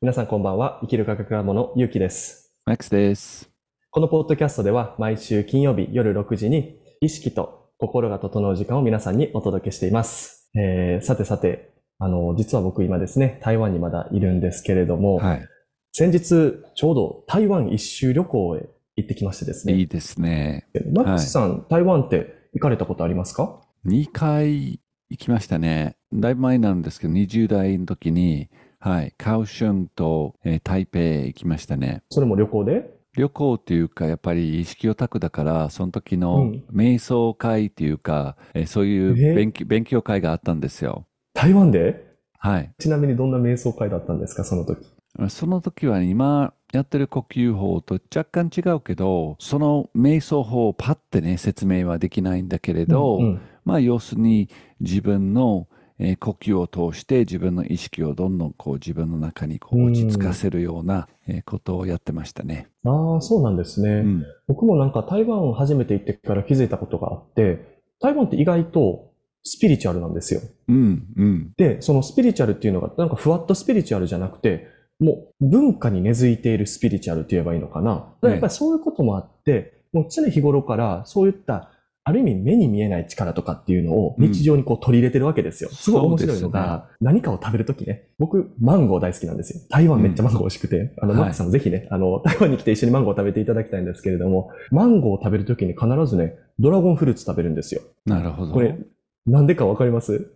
皆さんこんばんは。生きる科学ラボのゆうきです。マックスです。このポッドキャストでは毎週金曜日夜6時に意識と心が整う時間を皆さんにお届けしています。えー、さてさて、あの、実は僕今ですね、台湾にまだいるんですけれども、はい。先日ちょうど台湾一周旅行へ行ってきましてですね。いいですね。マックスさん、台湾って行かれたことありますか？2回行きましたね。だいぶ前なんですけど、20代の時に、はい、カオシュンと、えー台北行きましたね。それも旅行で？旅行っていうか、やっぱり意識オタクだから、その時うのん瞑想会っていうか、えーそういうえ？ー勉強勉強会があったんですよ。台湾で？はい。ちなみにどんな瞑想会だったんですか、その時？その時は今やってる呼吸法と若干違うけど、その瞑想法をパッてね、説明はできないんだけれど、うんうんまあ要するに自分の、えー呼吸を通して自分の意識をどんどんこう自分の中にこう落ち着かせるような、えーことをやってましたね。ああ、そうなんですね。うん。僕もなんか台湾初めて行ってから気づいたことがあって、台湾って意外とスピリチュアルなんですよ。うん、うん。で、そのスピリチュアルっていうのが、なんかふわっとスピリチュアルじゃなくて、もう文化に根付いているスピリチュアルって言えばいいのかな。やっぱりそういうこともあって、もう常日頃からそういった、ある意味目に見えない力とかっていうのを日常にこう取り入れてるわけですよ。すごい面白いのが、何かを食べるときね、僕、マンゴー大好きなんですよ。台湾めっちゃマンゴー美味しくて、あの、はいマックさんもぜひね、あの、台湾に来て一緒にマンゴーを食べていただきたいんですけれども、マンゴーを食べるときに必ずね、ドラゴンフルーツ食べるんですよ。なるほど。これ、なんでかわかります？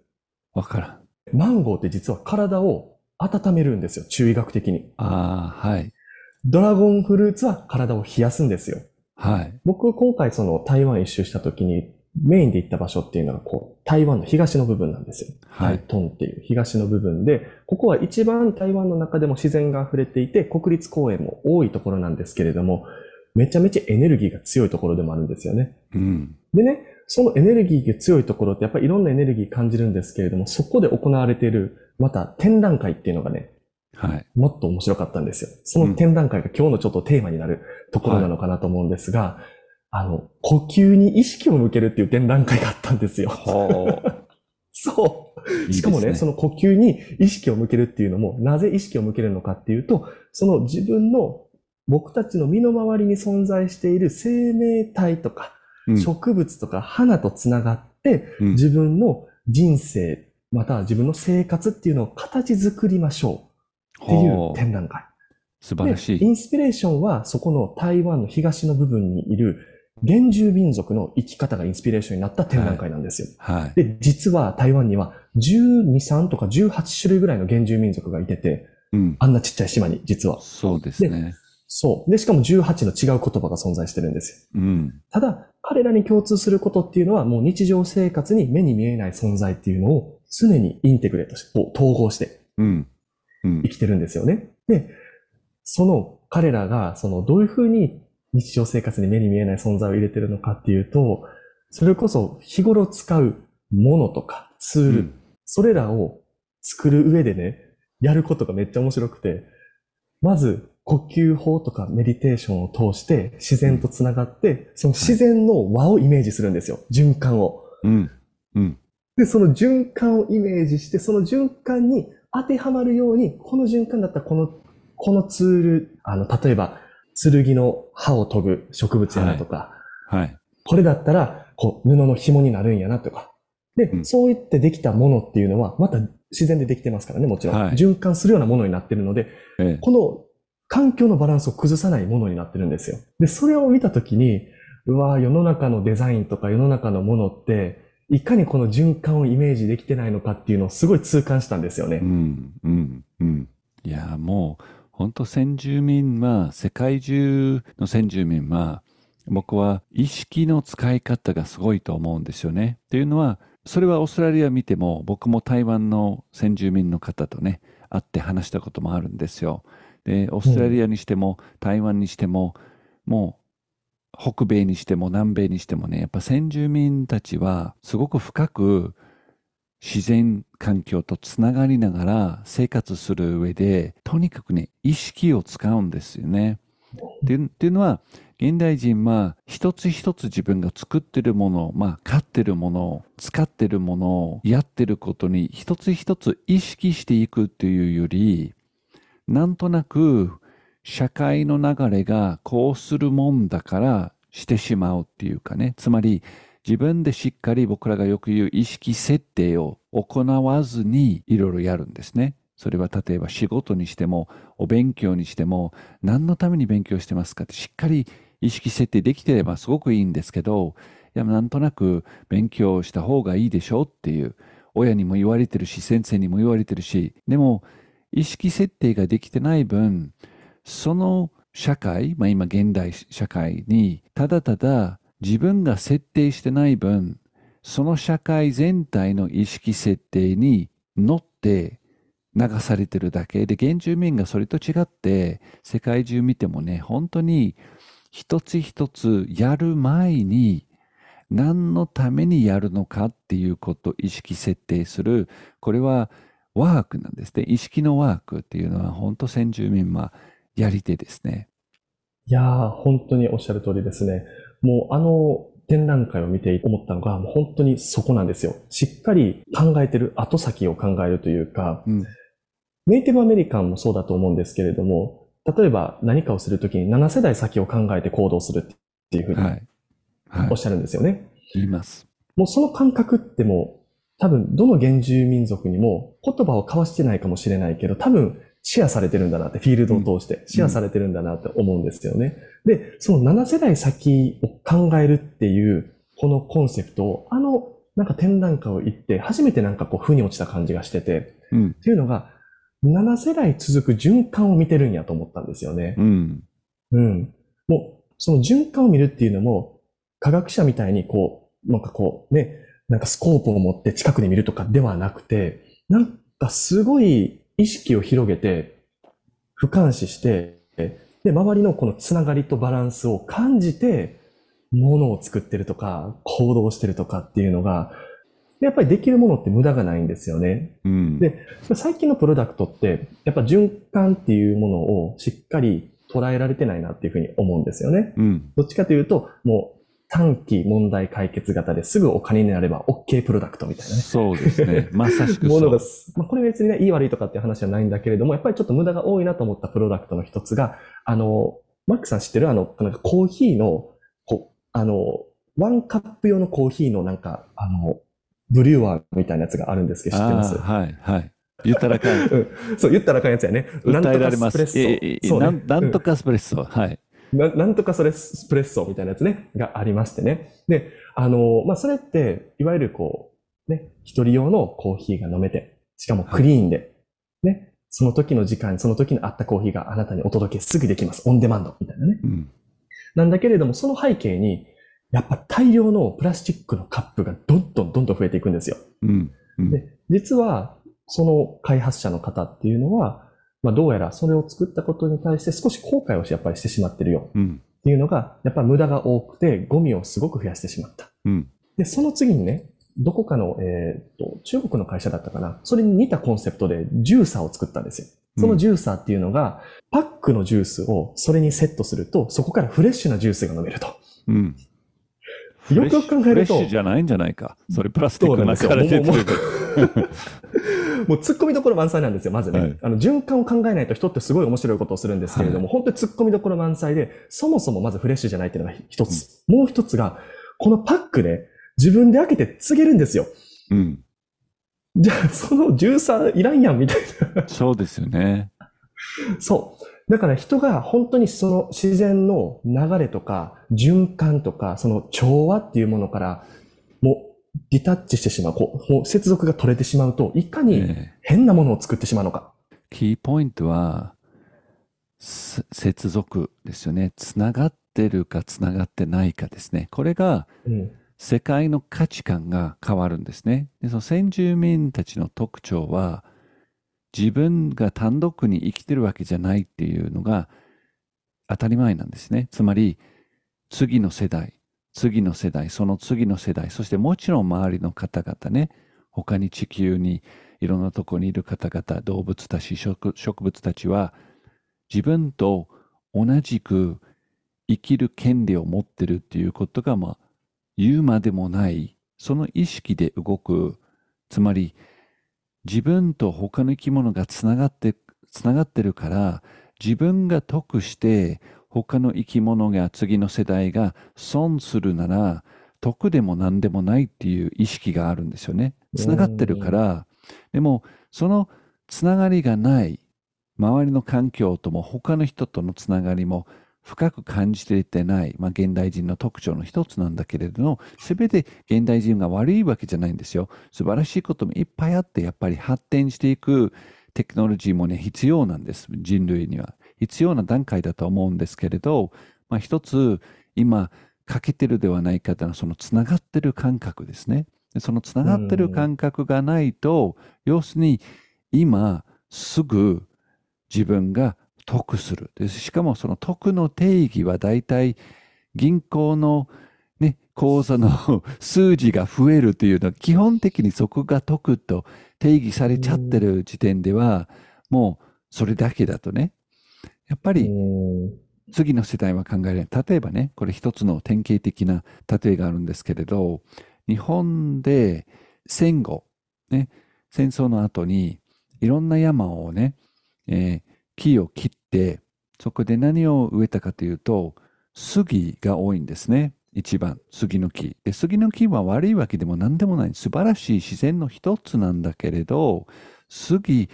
わからん。マンゴーって実は体を温めるんですよ、中医学的に。ああ、はい。ドラゴンフルーツは体を冷やすんですよ。はい。僕、今回その台湾一周した時に、メインで行った場所っていうのが、こう、台湾の東の部分なんですよ。はい台東っていう東の部分で、ここは一番台湾の中でも自然が溢れていて、国立公園も多いところなんですけれども、めちゃめちゃエネルギーが強いところでもあるんですよね。うん。でね、そのエネルギーが強いところってやっぱりいろんなエネルギー感じるんですけれども、そこで行われている、また展覧会っていうのがね、はい。もっと面白かったんですよ。その展覧会が今日のちょっとテーマになるところなのかなと思うんですが、あの、呼吸に意識を向けるっていう展覧会があったんですよ。ほ そう。しかもね、ですその呼吸に意識を向けるっていうのも、なぜ意識を向けるのかっていうと、その自分の僕たちの身の回りに存在している生命体とか、うん植物とか花とつながって、うん自分の人生、または自分の生活っていうのを形作りましょうっていう展覧会。素晴らしい。でインスピレーションはそこの台湾の東の部分にいる原住民族の生き方がインスピレーションになった展覧会なんですよ。はい。で、実は台湾には12、3とか18種類ぐらいの原住民族がいてて、うん。あんなちっちゃい島に実は。そうですね。そう。で、しかも18の違う言葉が存在してるんですよ。うん。ただ、彼らに共通することっていうのはもう日常生活に目に見えない存在っていうのを常にインテグレートして、統合してうん。うん生。きてるんですよね。で、その彼らが、そのどういうふうに日常生活に目に見えない存在を入れてるのかっていうと、それこそ日頃使うものとかツール、うんそれらを作る上でね、やることがめっちゃ面白くて、まず呼吸法とかメディテーションを通して自然とつながって、その自然の輪をイメージするんですよ。循環を。うん。うん。で、その循環をイメージして、その循環に当てはまるように、この循環だったらこの、このツール、あの、例えば、剣の刃を研ぐ植物やなとか、はい。これだったら、こう、布の紐になるんやなとか。で、うんそういってできたものっていうのは、また自然でできてますからね、もちろん。はい循環するようなものになってるので、ええ。この環境のバランスを崩さないものになってるんですよ。で、それを見たときに、うわ世の中のデザインとか世の中のものって、いかにこの循環をイメージできてないのかっていうのをすごい痛感したんですよね。うん。うん。うん。いや、もう、本当先住民は、世界中の先住民は、僕は意識の使い方がすごいと思うんですよね。っていうのは、それはオーストラリア見ても、僕も台湾の先住民の方とね、会って話したこともあるんですよ。で、オーストラリアにしても、台湾にしても、もう、北米にしても南米にしてもね、やっぱ先住民たちはすごく深く自然環境とつながりながら生活する上で、とにかくね、意識を使うんですよね。っていうのは、現代人は一つ一つ自分が作ってるもの、まあ飼ってるもの、使ってるものを、やってることに一つ一つ意識していくっていうより、なんとなく社会の流れがこうするもんだからしてしまうっていうかね。つまり自分でしっかり僕らがよく言う意識設定を行わずにいろいろやるんですね。それは例えば仕事にしてもお勉強にしても何のために勉強してますかってしっかり意識設定できてればすごくいいんですけど、いやなんとなく勉強した方がいいでしょうっていう親にも言われてるし先生にも言われてるしでも意識設定ができてない分その社会、まあ、今現代社会にただただ自分が設定してない分その社会全体の意識設定に乗って流されてるだけ。で原住民がそれと違って世界中見てもね本当に一つ一つやる前に何のためにやるのかっていうことを意識設定する。これはワークなんですね。意識のワークっていうのは本当先住民はやり手ですね。いやー本当におっしゃる通りですね。もうあの展覧会を見て思ったのがもう本当にそこなんですよ。しっかり考えてる後先を考えるというか、うん、ネイティブアメリカンもそうだと思うんですけれども例えば何かをするときに7世代先を考えて行動するっていうふうにおっしゃるんですよね。はい、言います。もうその感覚ってもう多分どの原住民族にも言葉を交わしてないかもしれないけど多分シェアされてるんだなって、フィールドを通してシェアされてるんだなって思うんですよね。うん、で、その7世代先を考えるっていうこのコンセプトをあのなんか展覧会を行って初めてなんかこう負に落ちた感じがしてて、うん、っていうのが7世代続く循環を見てるんやと思ったんですよね。うん。うん。もう、その循環を見るっていうのも、科学者みたいにこう、なんかこうね、なんかスコープを持って近くで見るとかではなくて、なんかすごい意識を広げて、俯瞰視して、で、周りのこのつながりとバランスを感じて、ものを作ってるとか、行動してるとかっていうのが、やっぱりできるものって無駄がないんですよね。うん、で、最近のプロダクトって、やっぱ循環っていうものをしっかり捉えられてないなっていうふうに思うんですよね。うん、どっちかというと、もう短期問題解決型ですぐお金になれば OK プロダクトみたいなね。そうですね。まさしくそう。ものが、まあ、これ別にね、いい悪いとかっていう話はないんだけれども、やっぱりちょっと無駄が多いなと思ったプロダクトの一つが、あの、マックさん知ってるあの、なんかコーヒーの、こあの、ワンカップ用のコーヒーのなんか、あの、ブリュワーみたいなやつがあるんですけど、知ってます？はい、はい。言ったらかん。うん。そう、言ったらかんやつやね。訴えられます。なん、なんとかスプレッソ。はい。ななんとかそれスプレッソみたいなやつね、がありましてね。で、あの、まあ、それって、いわゆるこう、ね、一人用のコーヒーが飲めて、しかもクリーンで、ね、その時の時間、その時にあったコーヒーがあなたにお届けすぐできます。オンデマンドみたいなね。うん、なんだけれども、その背景に、やっぱ大量のプラスチックのカップがどんどんどんどん増えていくんですよ。うんうん、で実は、その開発者の方っていうのは、まあ、どうやらそれを作ったことに対して少し後悔をやっぱりしてしまってるよ。っていうのが、やっぱり無駄が多くて、ゴミをすごく増やしてしまった。うん、で、その次にね、どこかの、えっ、と、中国の会社だったかな。それに似たコンセプトでジューサーを作ったんですよ。そのジューサーっていうのが、パックのジュースをそれにセットすると、そこからフレッシュなジュースが飲めると。うん、よくよく考えると。フレッシュじゃないんじゃないか。それプラスティックの中で出てる。もう突っ込みどころ満載なんですよ、まずね。はい、あの、循環を考えないと人ってすごい面白いことをするんですけれども、はい、本当に突っ込みどころ満載で、そもそもまずフレッシュじゃないっていうのが一つ。うん、もう一つが、このパックで自分で開けて告げるんですよ。うん。じゃあ、その13いらんやん、みたいな。そうですよね。そう。だから人が本当にその自然の流れとか循環とかその調和っていうものからもうディタッチしてしまう、こう、もう接続が取れてしまうと、いかに変なものを作ってしまうのか。キーポイントは、接続ですよね。つながってるかつながってないかですね。これが、世界の価値観が変わるんですね。でその先住民たちの特徴は、自分が単独に生きてるわけじゃないっていうのが当たり前なんですね。つまり、次の世代、次の世代、その次の世代、そしてもちろん周りの方々ね、他に地球にいろんなとこにいる方々、動物たち、植物たちは、自分と同じく生きる権利を持ってるっていうことが、まあ、言うまでもない、その意識で動く、つまり、自分と他の生き物がつながってつながってるから、自分が得して、他の生き物が次の世代が損するなら、得でも何でもないっていう意識があるんですよね。つながってるから、でも、そのつながりがない、周りの環境とも他の人とのつながりも深く感じていてない、まあ、現代人の特徴の一つなんだけれども、すべて現代人が悪いわけじゃないんですよ。素晴らしいこともいっぱいあって、やっぱり発展していくテクノロジーもね、必要なんです。人類には。必要な段階だと思うんですけれど、まあ、一つ、今、欠けてるではないかというのは、そのつながってる感覚ですね。そのつながってる感覚がないと、要するに、今、すぐ自分が得する。でしかもその得の定義は大体銀行のね、口座の 数字が増えるというのは基本的にそこが得と定義されちゃってる時点ではもうそれだけだとね。やっぱりうん次の世代は考えられない。例えばね、これ一つの典型的な例えがあるんですけれど、日本で戦後、ね、戦争の後にいろんな山をね、えー木を切って、そこで何を植えたかというと、杉が多いんですね。一番、杉の木。で、杉の木は悪いわけでも何でもない。素晴らしい自然の一つなんだけれど、杉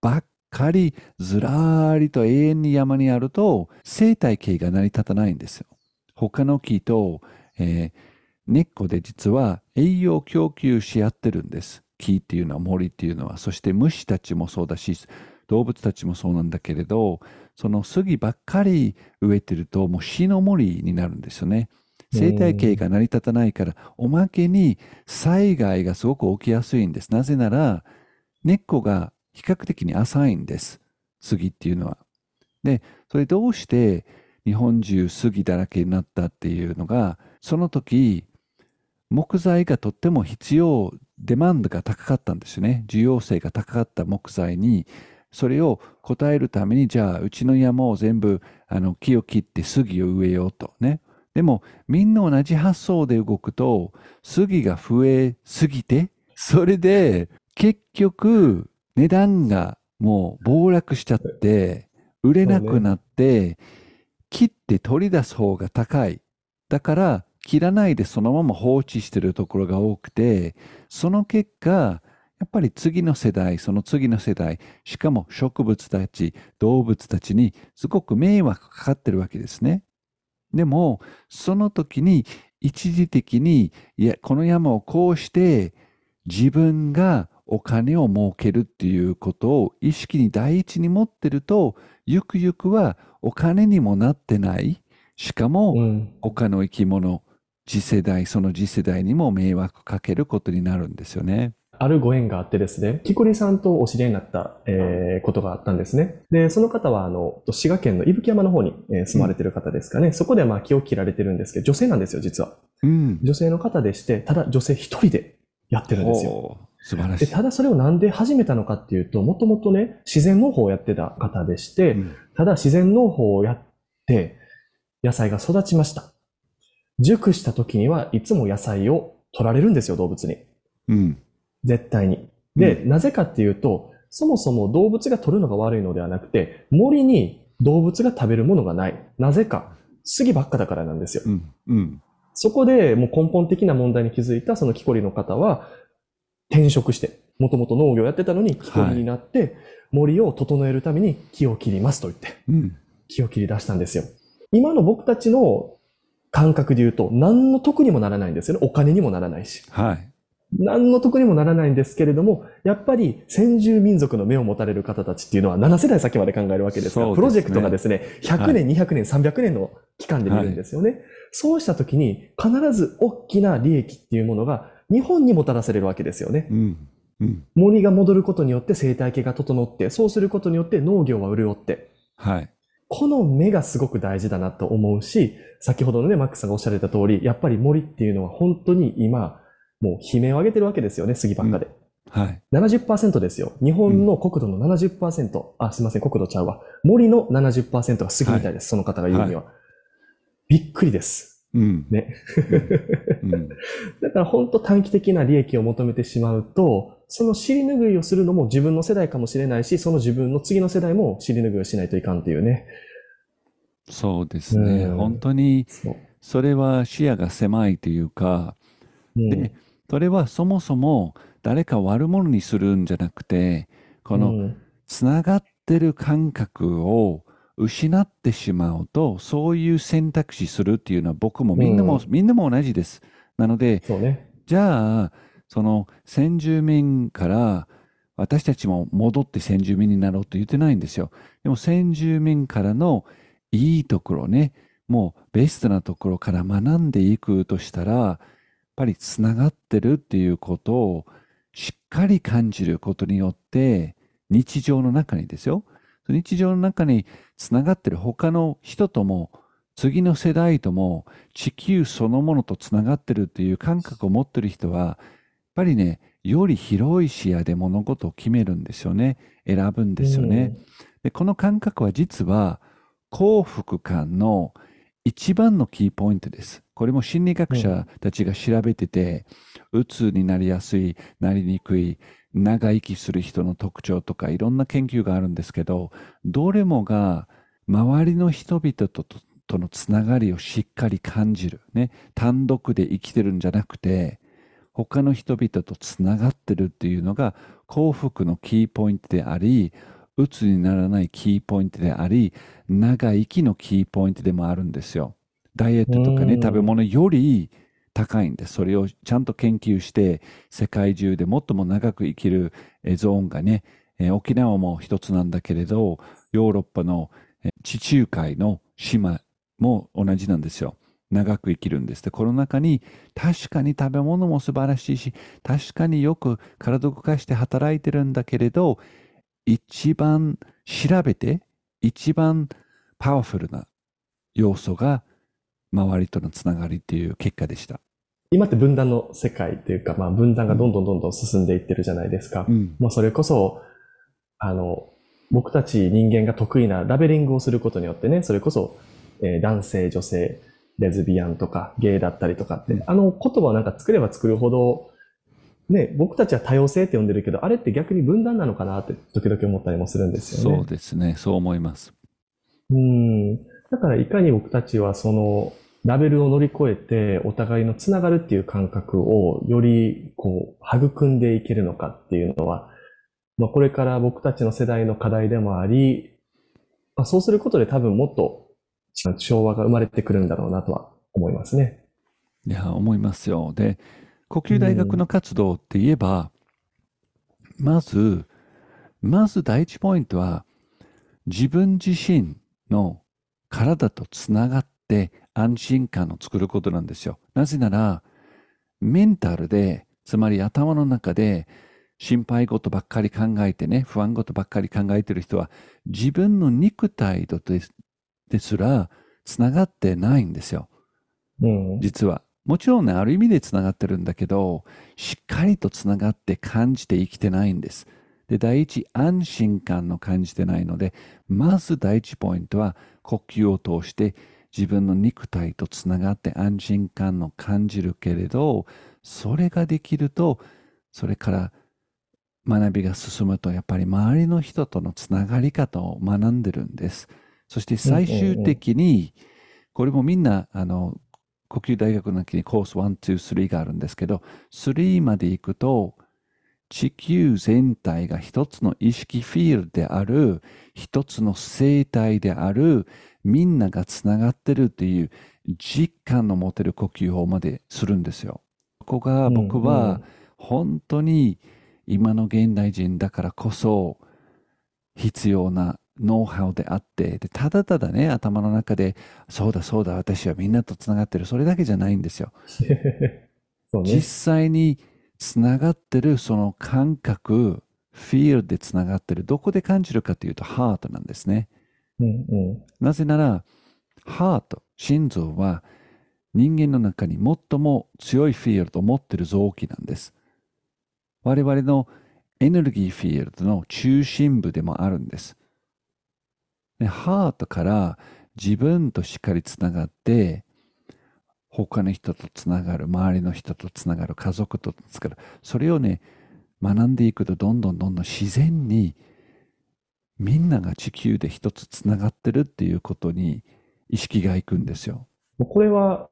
ばっかりずらりと永遠に山にあると生態系が成り立たないんですよ。他の木と、えー根っこで実は栄養供給し合ってるんです。木っていうのは森っていうのは。そして虫たちもそうだし、動物たちもそうなんだけれど、その杉ばっかり植えてるともう死の森になるんですよね。生態系が成り立たないから、おまけに災害がすごく起きやすいんです。なぜなら、根っこが比較的に浅いんです。杉っていうのは。で、それどうして日本中杉だらけになったっていうのが、その時、木材がとっても必要、デマンドが高かったんですよね。需要性が高かった木材に、それを応えるために、じゃあ、うちの山を全部、あの、木を切って杉を植えようとね。でも、みんな同じ発想で動くと、杉が増えすぎて、それで、結局、値段がもう暴落しちゃって、売れなくなって、切って取り出す方が高い。だから、切らないでそのまま放置してるところが多くて、その結果、やっぱり次の世代、その次の世代、しかも植物たち、動物たちにすごく迷惑かかってるわけですね。でも、その時に一時的に、いや、この山をこうして自分がお金を儲けるっていうことを意識に第一に持ってると、ゆくゆくはお金にもなってない。しかも、うん他の生き物、次世代、その次世代にも迷惑かけることになるんですよね。あるご縁があってですね、木こりさんとお知り合いになった、えーことがあったんですね。で、その方は、あの、滋賀県の伊吹山の方に、えー住まれてる方ですかね。そこでまあ木を切られてるんですけど、女性なんですよ、実は。うん。女性の方でして、ただ女性一人でやってるんですよ。素晴らしで、い。ただそれをなんで始めたのかっていうと、もともとね、自然農法をやってた方でして、うんただ自然農法をやって、野菜が育ちました。熟した時にはいつも野菜を取られるんですよ、動物に。うん。絶対に。で、なぜかっていうと、そもそも動物が取るのが悪いのではなくて、森に動物が食べるものがない。なぜか。杉ばっかだからなんですよ。うん。うん。そこでもう根本的な問題に気づいたその木こりの方は、転職して、もともと農業やってたのに木こりになって、森を整えるために木を切りますと言って、うん。木を切り出したんですよ。今の僕たちの感覚で言うと、何の得にもならないんですよね。お金にもならないし。はい。何の得にもならないんですけれども、やっぱり先住民族の目を持たれる方たちっていうのは7世代先まで考えるわけですから、ねプロジェクトがですね、100年、200年、300年の期間で見るんですよね。そうした時に必ず大きな利益っていうものが日本にもたらされるわけですよね。うん。うん。森が戻ることによって生態系が整って、そうすることによって農業は潤って、はい。この目がすごく大事だなと思うし、先ほどのね、マックスさんがおっしゃられた通り、やっぱり森っていうのは本当に今、もう悲鳴を上げてるわけですよね、杉ばっかで。はい。70%ですよ。日本の国土の70%、あ、すいません、国土ちゃうわ。森の70%が杉みたいです、その方が言うには。びっくりです。うん。ね。うん。だから本当短期的な利益を求めてしまうと、その尻拭いをするのも自分の世代かもしれないし、その自分の次の世代も尻拭いをしないといかんっていうね。そうですね。うん本当に、それは視野が狭いというか、うんで、それはそもそも誰か悪者にするんじゃなくて、このうんつながってる感覚を失ってしまうと、そういう選択肢するっていうのは僕もみんなも、うんみんなも同じです。なので、そうね。じゃあ、その先住民から私たちも戻って先住民になろうと言ってないんですよ。でも先住民からのいいところね、もうベストなところから学んでいくとしたら、ぱりつながってるっていうことをしっかり感じることによって、日常の中にですよ。日常の中につながってる他の人とも、次の世代とも地球そのものとつながってるっていう感覚を持ってる人は、やっぱりね、より広い視野で物事を決めるんですよね。選ぶんですよね。で、この感覚は実は幸福感の一番のキーポイントです。これも心理学者たちが調べてて、うつになりやすい、なりにくい、長生きする人の特徴とかいろんな研究があるんですけど、どれもが周りの人々ととのつながりをしっかり感じる。ね。単独で生きてるんじゃなくて、他の人々とつながってるっていうのが幸福のキーポイントであり、うつにならないキーポイントであり、長生きのキーポイントでもあるんですよ。ダイエットとかね、うん食べ物より高いんです。それをちゃんと研究して、世界中で最も長く生きるえーゾーンがね、えー沖縄も一つなんだけれど、ヨーロッパのえー地中海の島も同じなんですよ。長く生きるんです。で、この中に確かに食べ物も素晴らしいし、確かによく体を動かして働いてるんだけれど、一番調べて、一番パワフルな要素が周りとのつながりっていう結果でした。今って分断の世界っていうか、まあ分断がどんどんどんどん進んでいってるじゃないですか。うん。もうそれこそ、あの、僕たち人間が得意なラベリングをすることによってね、それこそ、えー男性、女性、レズビアンとか、ゲイだったりとかって、うんあの言葉をなんか作れば作るほど、ね、僕たちは多様性って呼んでるけど、あれって逆に分断なのかなって時々思ったりもするんですよね。そうですね。そう思います。うん。だからいかに僕たちはそのラベルを乗り越えてお互いのつながるっていう感覚をよりこう育んでいけるのかっていうのは、まあこれから僕たちの世代の課題でもあり、まあそうすることで多分もっと調和が生まれてくるんだろうなとは思いますね。いや、思いますよ。で、呼吸大学の活動って言えば、まず、まず第一ポイントは、自分自身の体とつながって安心感を作ることなんですよ。なぜなら、メンタルで、つまり頭の中で心配事ばっかり考えてね、不安事ばっかり考えてる人は、自分の肉体とですですらつながってないんですよ。うん。実は。もちろんね、ある意味でつながってるんだけど、しっかりとつながって感じて生きてないんです。で、第一、安心感の感じてないので、まず第一ポイントは、呼吸を通して自分の肉体とつながって安心感を感じるけれど、それができると、それから学びが進むと、やっぱり周りの人とのつながり方を学んでるんです。そして最終的に、これもみんな、あの、呼吸大学の中にコース1、2、3があるんですけど、3まで行くと、地球全体が一つの意識フィールドである、一つの生態である、みんながつながってるっていう実感の持てる呼吸法までするんですよ。ここが僕は本当に今の現代人だからこそ必要なノウハウであって、でただただね、頭の中で、そうだそうだ、私はみんなとつながってる、それだけじゃないんですよ。ね実。際につながってるその感覚、フィールでつながってる、どこで感じるかというと、ハートなんですね。うんうん。なぜなら、ハート、心臓は人間の中に最も強いフィールドを持っている臓器なんです。我々のエネルギーフィールドの中心部でもあるんです。でハートから自分としっかりつながって、他の人とつながる、周りの人とつながる、家族とつながる。それをね、学んでいくとどんどんどんどん自然にみんなが地球で一つつながってるっていうことに意識がいくんですよ。これは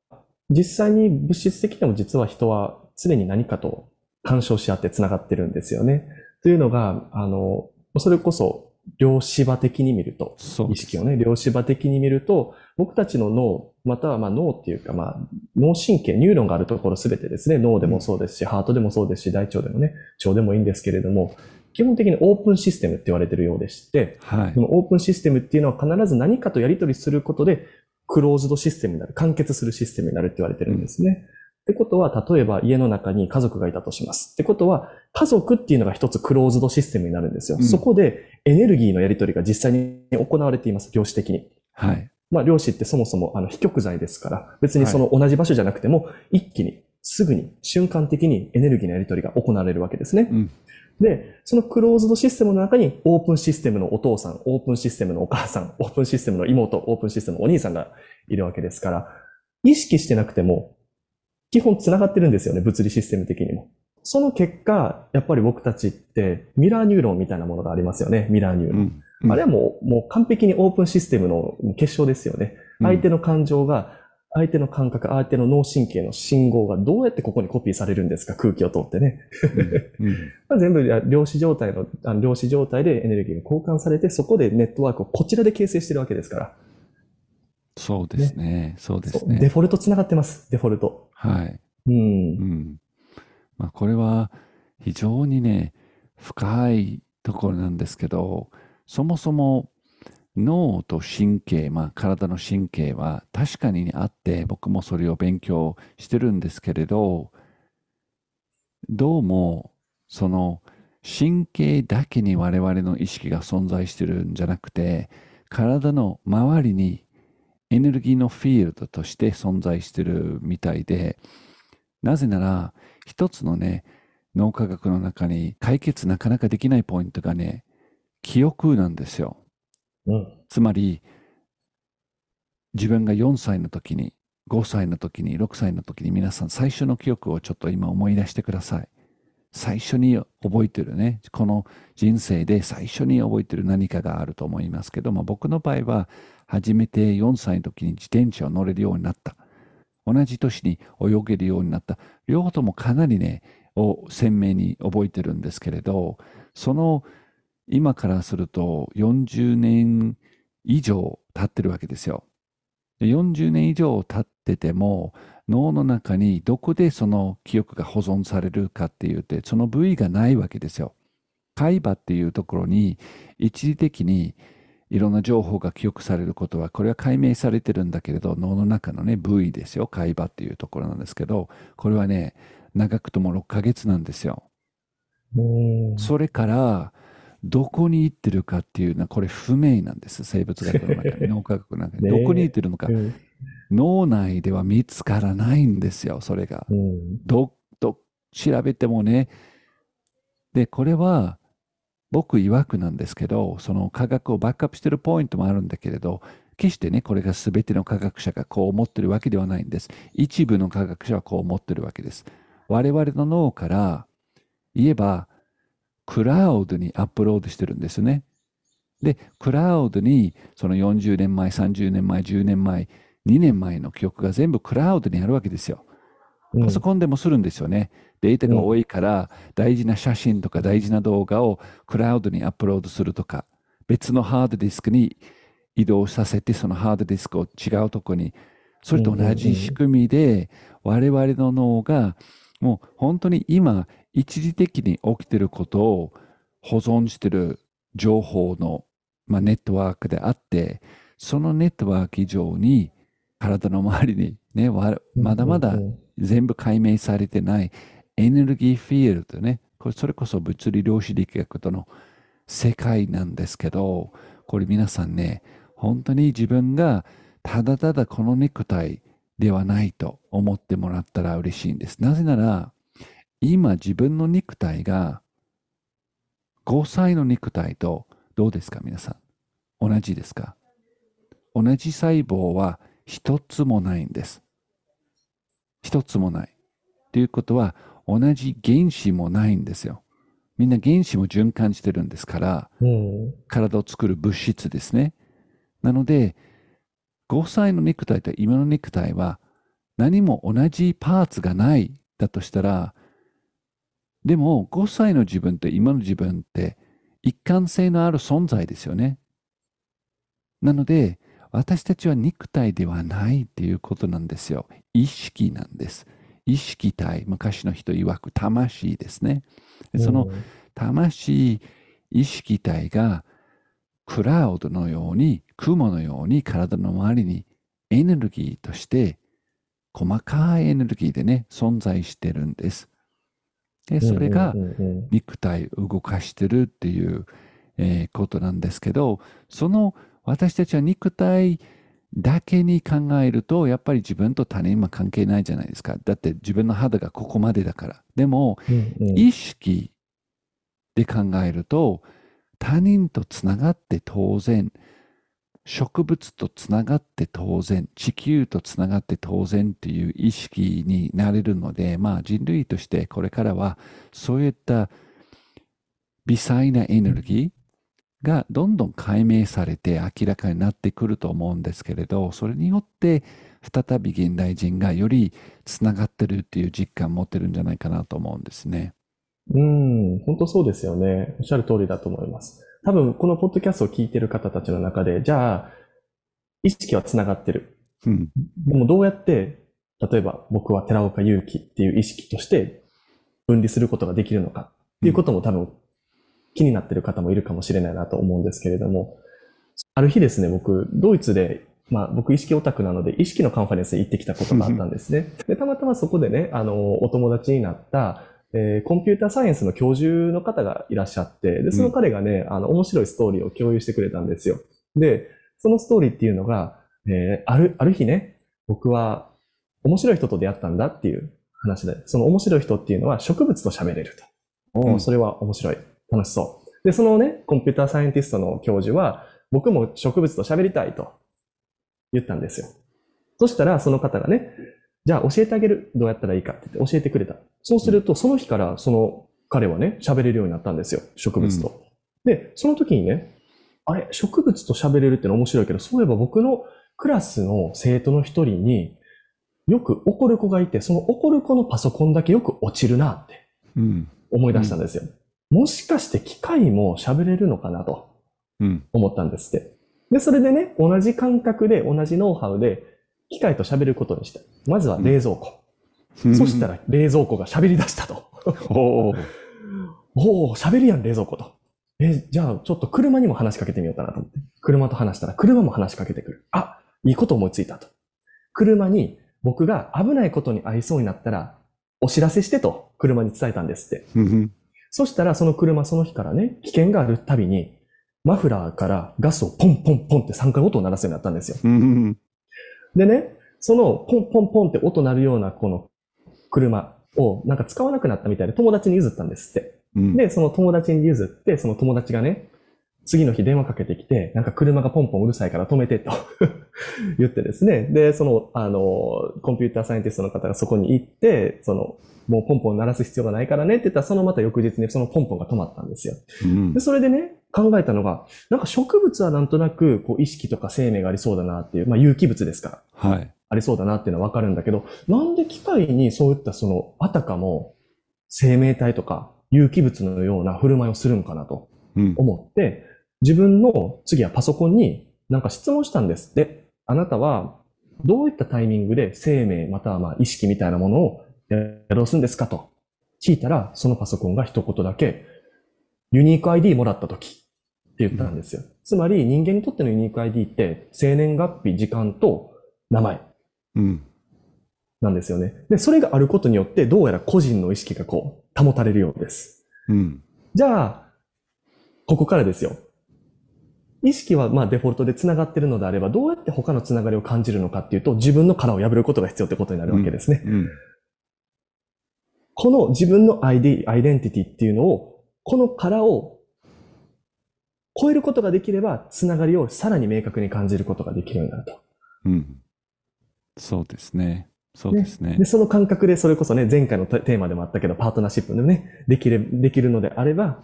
実際に物質的にも実は人は常に何かと干渉し合ってつながってるんですよね。というのが、あの、それこそ量子場的に見ると、意識をね、量子場的に見ると、僕たちの脳、またはまあ脳っていうか、まあ、脳神経、ニューロンがあるところすべてですね、脳でもそうですし、ハートでもそうですし、大腸でもね、腸でもいいんですけれども、基本的にオープンシステムって言われてるようでして、はい、このオープンシステムっていうのは必ず何かとやり取りすることで、クローズドシステムになる、完結するシステムになるって言われてるんですね。うん、ってことは、例えば家の中に家族がいたとします。ってことは、家族っていうのが一つクローズドシステムになるんですよ。うん、そこでエネルギーのやり取りが実際に行われています、量子的に。はい。まあ、量子ってそもそもあの非極材ですから、別にその同じ場所じゃなくても、一気に、すぐに、瞬間的にエネルギーのやり取りが行われるわけですね。うんで、そのクローズドシステムの中にオープンシステムのお父さん、オープンシステムのお母さん、オープンシステムの妹、オープンシステムのお兄さんがいるわけですから、意識してなくても、基本繋がってるんですよね、物理システム的にも。その結果、やっぱり僕たちってミラーニューロンみたいなものがありますよね、ミラーニューロン。うんうん、あれはもう、もう完璧にオープンシステムの結晶ですよね。相手の感情が相手の感覚、相手の脳神経の信号がどうやってここにコピーされるんですか空気を通ってね。うん、全部量子状態の、あの量子状態でエネルギーが交換されて、そこでネットワークをこちらで形成してるわけですから。そうですね。ねそうですね。デフォルト繋がってます。デフォルト。はい。うん。うん。まあ、これは非常にね、深いところなんですけど、そもそも脳と神経、まあ、体の神経は確かにあって僕もそれを勉強してるんですけれどどうもその神経だけに我々の意識が存在してるんじゃなくて体の周りにエネルギーのフィールドとして存在してるみたいでなぜなら一つのね脳科学の中に解決なかなかできないポイントがね記憶なんですよ。うん、つまり自分が4歳の時に5歳の時に6歳の時に皆さん最初の記憶をちょっと今思い出してください最初に覚えてるねこの人生で最初に覚えてる何かがあると思いますけども僕の場合は初めて4歳の時に自転車を乗れるようになった同じ年に泳げるようになった両方ともかなりねを鮮明に覚えてるんですけれどその今からすると40年以上経ってるわけですよ。40年以上経ってても脳の中にどこでその記憶が保存されるかっていうてその部位がないわけですよ。海馬っていうところに一時的にいろんな情報が記憶されることはこれは解明されてるんだけれど脳の中のね部位ですよ。海馬っていうところなんですけどこれはね長くとも6ヶ月なんですよ。それからどこに行ってるかっていうのはこれ不明なんです。生物学の中に 脳科学の中に。どこに行ってるのか、脳内では見つからないんですよそれが、うん、どど調べてもね。でこれは僕曰くなんですけどその科学をバックアップしてるポイントもあるんだけれど決してねこれが全ての科学者がこう思ってるわけではないんです一部の科学者はこう思ってるわけです我々の脳から言えばクラウドにアップロードしてるんですね。で、クラウドにその40年前、30年前、10年前、2年前の記憶が全部クラウドにあるわけですよ。パソコンでもするんですよね。データが多いから大事な写真とか大事な動画をクラウドにアップロードするとか、別のハードディスクに移動させてそのハードディスクを違うとこに、それと同じ仕組みで我々の脳がもう本当に今一時的に起きてることを保存してる情報の、まあ、ネットワークであって、そのネットワーク以上に体の周りにね、まだまだ全部解明されてないエネルギーフィールドね、これそれこそ物理量子力学との世界なんですけど、これ皆さんね、本当に自分がただただこのネクタイではないと思ってもらったら嬉しいんです。なぜなら、今自分の肉体が5歳の肉体とどうですか皆さん？同じですか？同じ細胞は一つもないんです。一つもない。ということは、同じ原子もないんですよ。みんな原子も循環してるんですから、うん、体を作る物質ですね。なので、5歳の肉体と今の肉体は何も同じパーツがないだとしたら、でも5歳の自分と今の自分って一貫性のある存在ですよね。なので、私たちは肉体ではないっていうことなんですよ。意識なんです。意識体、昔の人曰く魂ですね。その魂、意識体がクラウドのように、雲のように体の周りにエネルギーとして細かいエネルギーでね、存在してるんです。で、それが肉体を動かしてるっていう、えー、ことなんですけど、その私たちは肉体だけに考えると、やっぱり自分と他人は関係ないじゃないですか。だって自分の肌がここまでだから。でも、うんうん、意識で考えると、他人とつながって当然、植物とつながって当然、地球とつながって当然っていう意識になれるので、まあ人類としてこれからはそういった微細なエネルギー、がどんどん解明されて明らかになってくると思うんですけれど、それによって再び現代人がよりつながってるっていう実感を持ってるんじゃないかなと思うんですね。うん、本当そうですよね。おっしゃる通りだと思います。多分このポッドキャストを聞いてる方たちの中で、じゃあ、意識はつながってる。うん、でもどうやって、例えば僕は寺岡祐希っていう意識として分離することができるのかっていうことも多分気になってる方もいるかもしれないなと思うんですけれども、ある日ですね、僕、ドイツで、まあ僕意識オタクなので意識のカンファレンスに行ってきたことがあったんですね。で、たまたまそこでね、あの、お友達になった、えー、コンピューターサイエンスの教授の方がいらっしゃって、で、その彼がね、あの、面白いストーリーを共有してくれたんですよ。で、そのストーリーっていうのが、えー、ある、ある日ね、僕は面白い人と出会ったんだっていう話で、その面白い人っていうのは植物と喋れると。うん、それは面白い。楽しそう。で、そのね、コンピューターサイエンティストの教授は、僕も植物と喋りたいと言ったんですよ。そしたら、その方がね、じゃあ教えてあげる。どうやったらいいかって言って教えてくれた。そうすると、その日からその彼はね、喋れるようになったんですよ。植物と。うん、で、その時にね、あれ、植物と喋れるっての面白いけど、そういえば僕のクラスの生徒の一人によく怒る子がいて、その怒る子のパソコンだけよく落ちるなって思い出したんですよ。うんもしかして機械も喋れるのかなと思ったんですって。で、それでね、同じ感覚で、同じノウハウで、機械と喋ることにした。まずは冷蔵庫。うん、そしたら冷蔵庫が喋り出したと。おお喋るやん、冷蔵庫と。え、じゃあちょっと車にも話しかけてみようかなと思って。車と話したら車も話しかけてくる。あ、いいこと思いついたと。車に僕が危ないことに合いそうになったら、お知らせしてと車に伝えたんですって。そしたらその車その日からね、危険があるたびに、マフラーからガスをポンポンポンって3回音を鳴らすようになったんですよ。でね、そのポンポンポンって音鳴るようなこの車をなんか使わなくなったみたいで友達に譲ったんですって。うん、で、その友達に譲って、その友達がね、次の日電話かけてきて、なんか車がポンポンうるさいから止めてと 言ってですね。で、その、あの、コンピューターサイエンティストの方がそこに行って、その、もうポンポン鳴らす必要がないからねって言ったら、そのまた翌日にそのポンポンが止まったんですよ。うん、でそれでね、考えたのが、なんか植物はなんとなくこう意識とか生命がありそうだなっていう、まあ有機物ですから。はい。ありそうだなっていうのはわかるんだけど、なんで機械にそういったその、あたかも生命体とか有機物のような振る舞いをするんかなと思って、うん自分の次はパソコンになんか質問したんですって。あなたはどういったタイミングで生命またはまあ意識みたいなものをやろすんですかと聞いたら、そのパソコンが一言だけ、ユニーク ID もらった時って言ったんですよ。うん、つまり人間にとってのユニーク ID って生年月日、時間と名前。うん。なんですよね。で、それがあることによって、どうやら個人の意識がこう、保たれるようです。うん。じゃあ、ここからですよ。意識はまあデフォルトで繋がってるのであれば、どうやって他の繋がりを感じるのかっていうと、自分の殻を破ることが必要ってことになるわけですね。うんうん、この自分のアイデアイデンティティっていうのを、この殻を超えることができれば、繋がりをさらに明確に感じることができるようになると。うん。そうですね。そうですね。で、その感覚でそれこそね、前回のテーマでもあったけど、パートナーシップでね、できる、できるのであれば、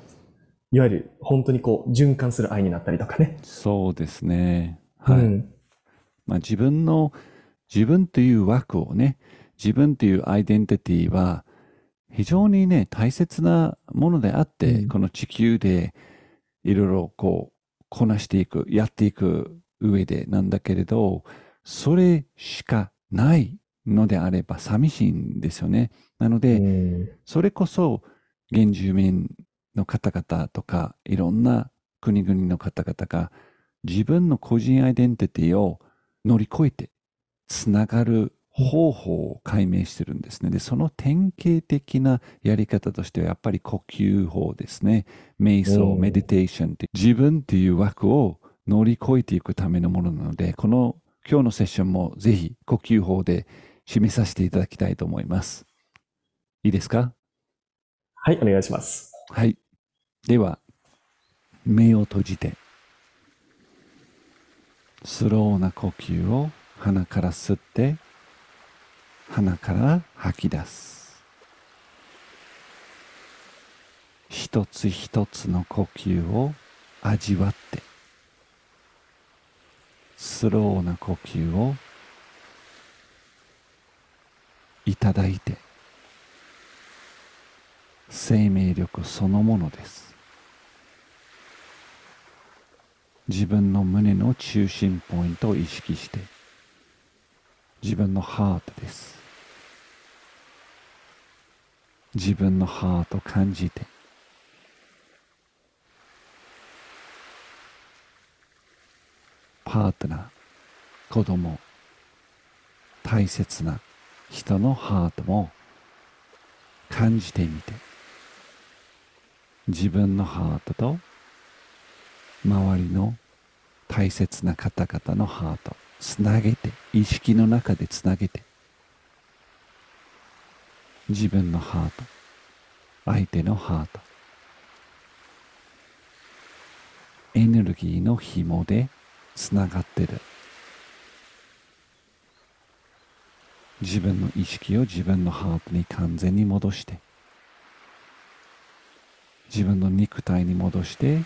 いわゆる本当にこう、循環する愛になったりとかね。そうですね。はい。うん。まあ、自分の、自分という枠をね、自分というアイデンティティは、非常にね、大切なものであって、うんこの地球でいろいろこう、こなしていく、やっていく上でなんだけれど、それしかないのであれば寂しいんですよね。なので、うんそれこそ原住民の方々とかいろんな国々の方々が自分の個人アイデンティティを乗り越えてつながる方法を解明してるんですね。で、その典型的なやり方としてはやっぱり呼吸法ですね。瞑想、うんメディテーションって自分っていう枠を乗り越えていくためのものなので、この今日のセッションもぜひ呼吸法で締めさせていただきたいと思います。いいですか？はい、お願いします。はい。では、目を閉じて、スローな呼吸を鼻から吸って、鼻から吐き出す。一つ一つの呼吸を味わって、スローな呼吸をいただいて、生命力そのものです。自分の胸の中心ポイントを意識して自分のハートです。自分のハートを感じてパートナー子供大切な人のハートも感じてみて自分のハートと周りの大切な方々のハートつなげて意識の中でつなげて自分のハート相手のハートエネルギーの紐でつながってる。自分の意識を自分のハートに完全に戻して自分の肉体に戻して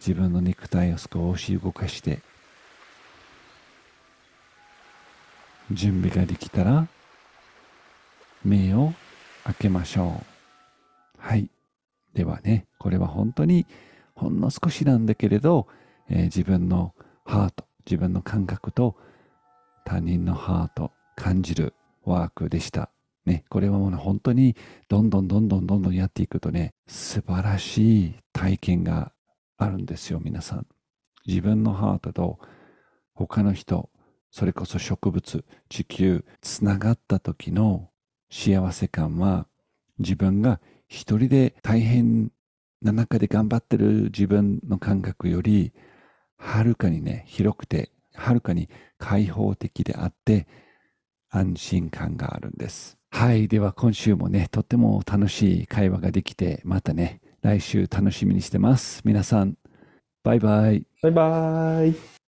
自分の肉体を少し動かして準備ができたら目を開けましょう。はい。ではねこれは本当にほんの少しなんだけれど、えー自分のハート自分の感覚と他人のハート感じるワークでした。ね、これはもう本当にどんどんどんどんどんどんやっていくとね、素晴らしい体験があるんですよ、皆さん。自分のハートと他の人、それこそ植物、地球、つながった時の幸せ感は自分が一人で大変な中で頑張ってる自分の感覚よりはるかにね、広くて、はるかに開放的であって、安心感があるんです。はい。では今週もね、とっても楽しい会話ができて、またね、来週楽しみにしてます。皆さん、バイバイ。バイバイ。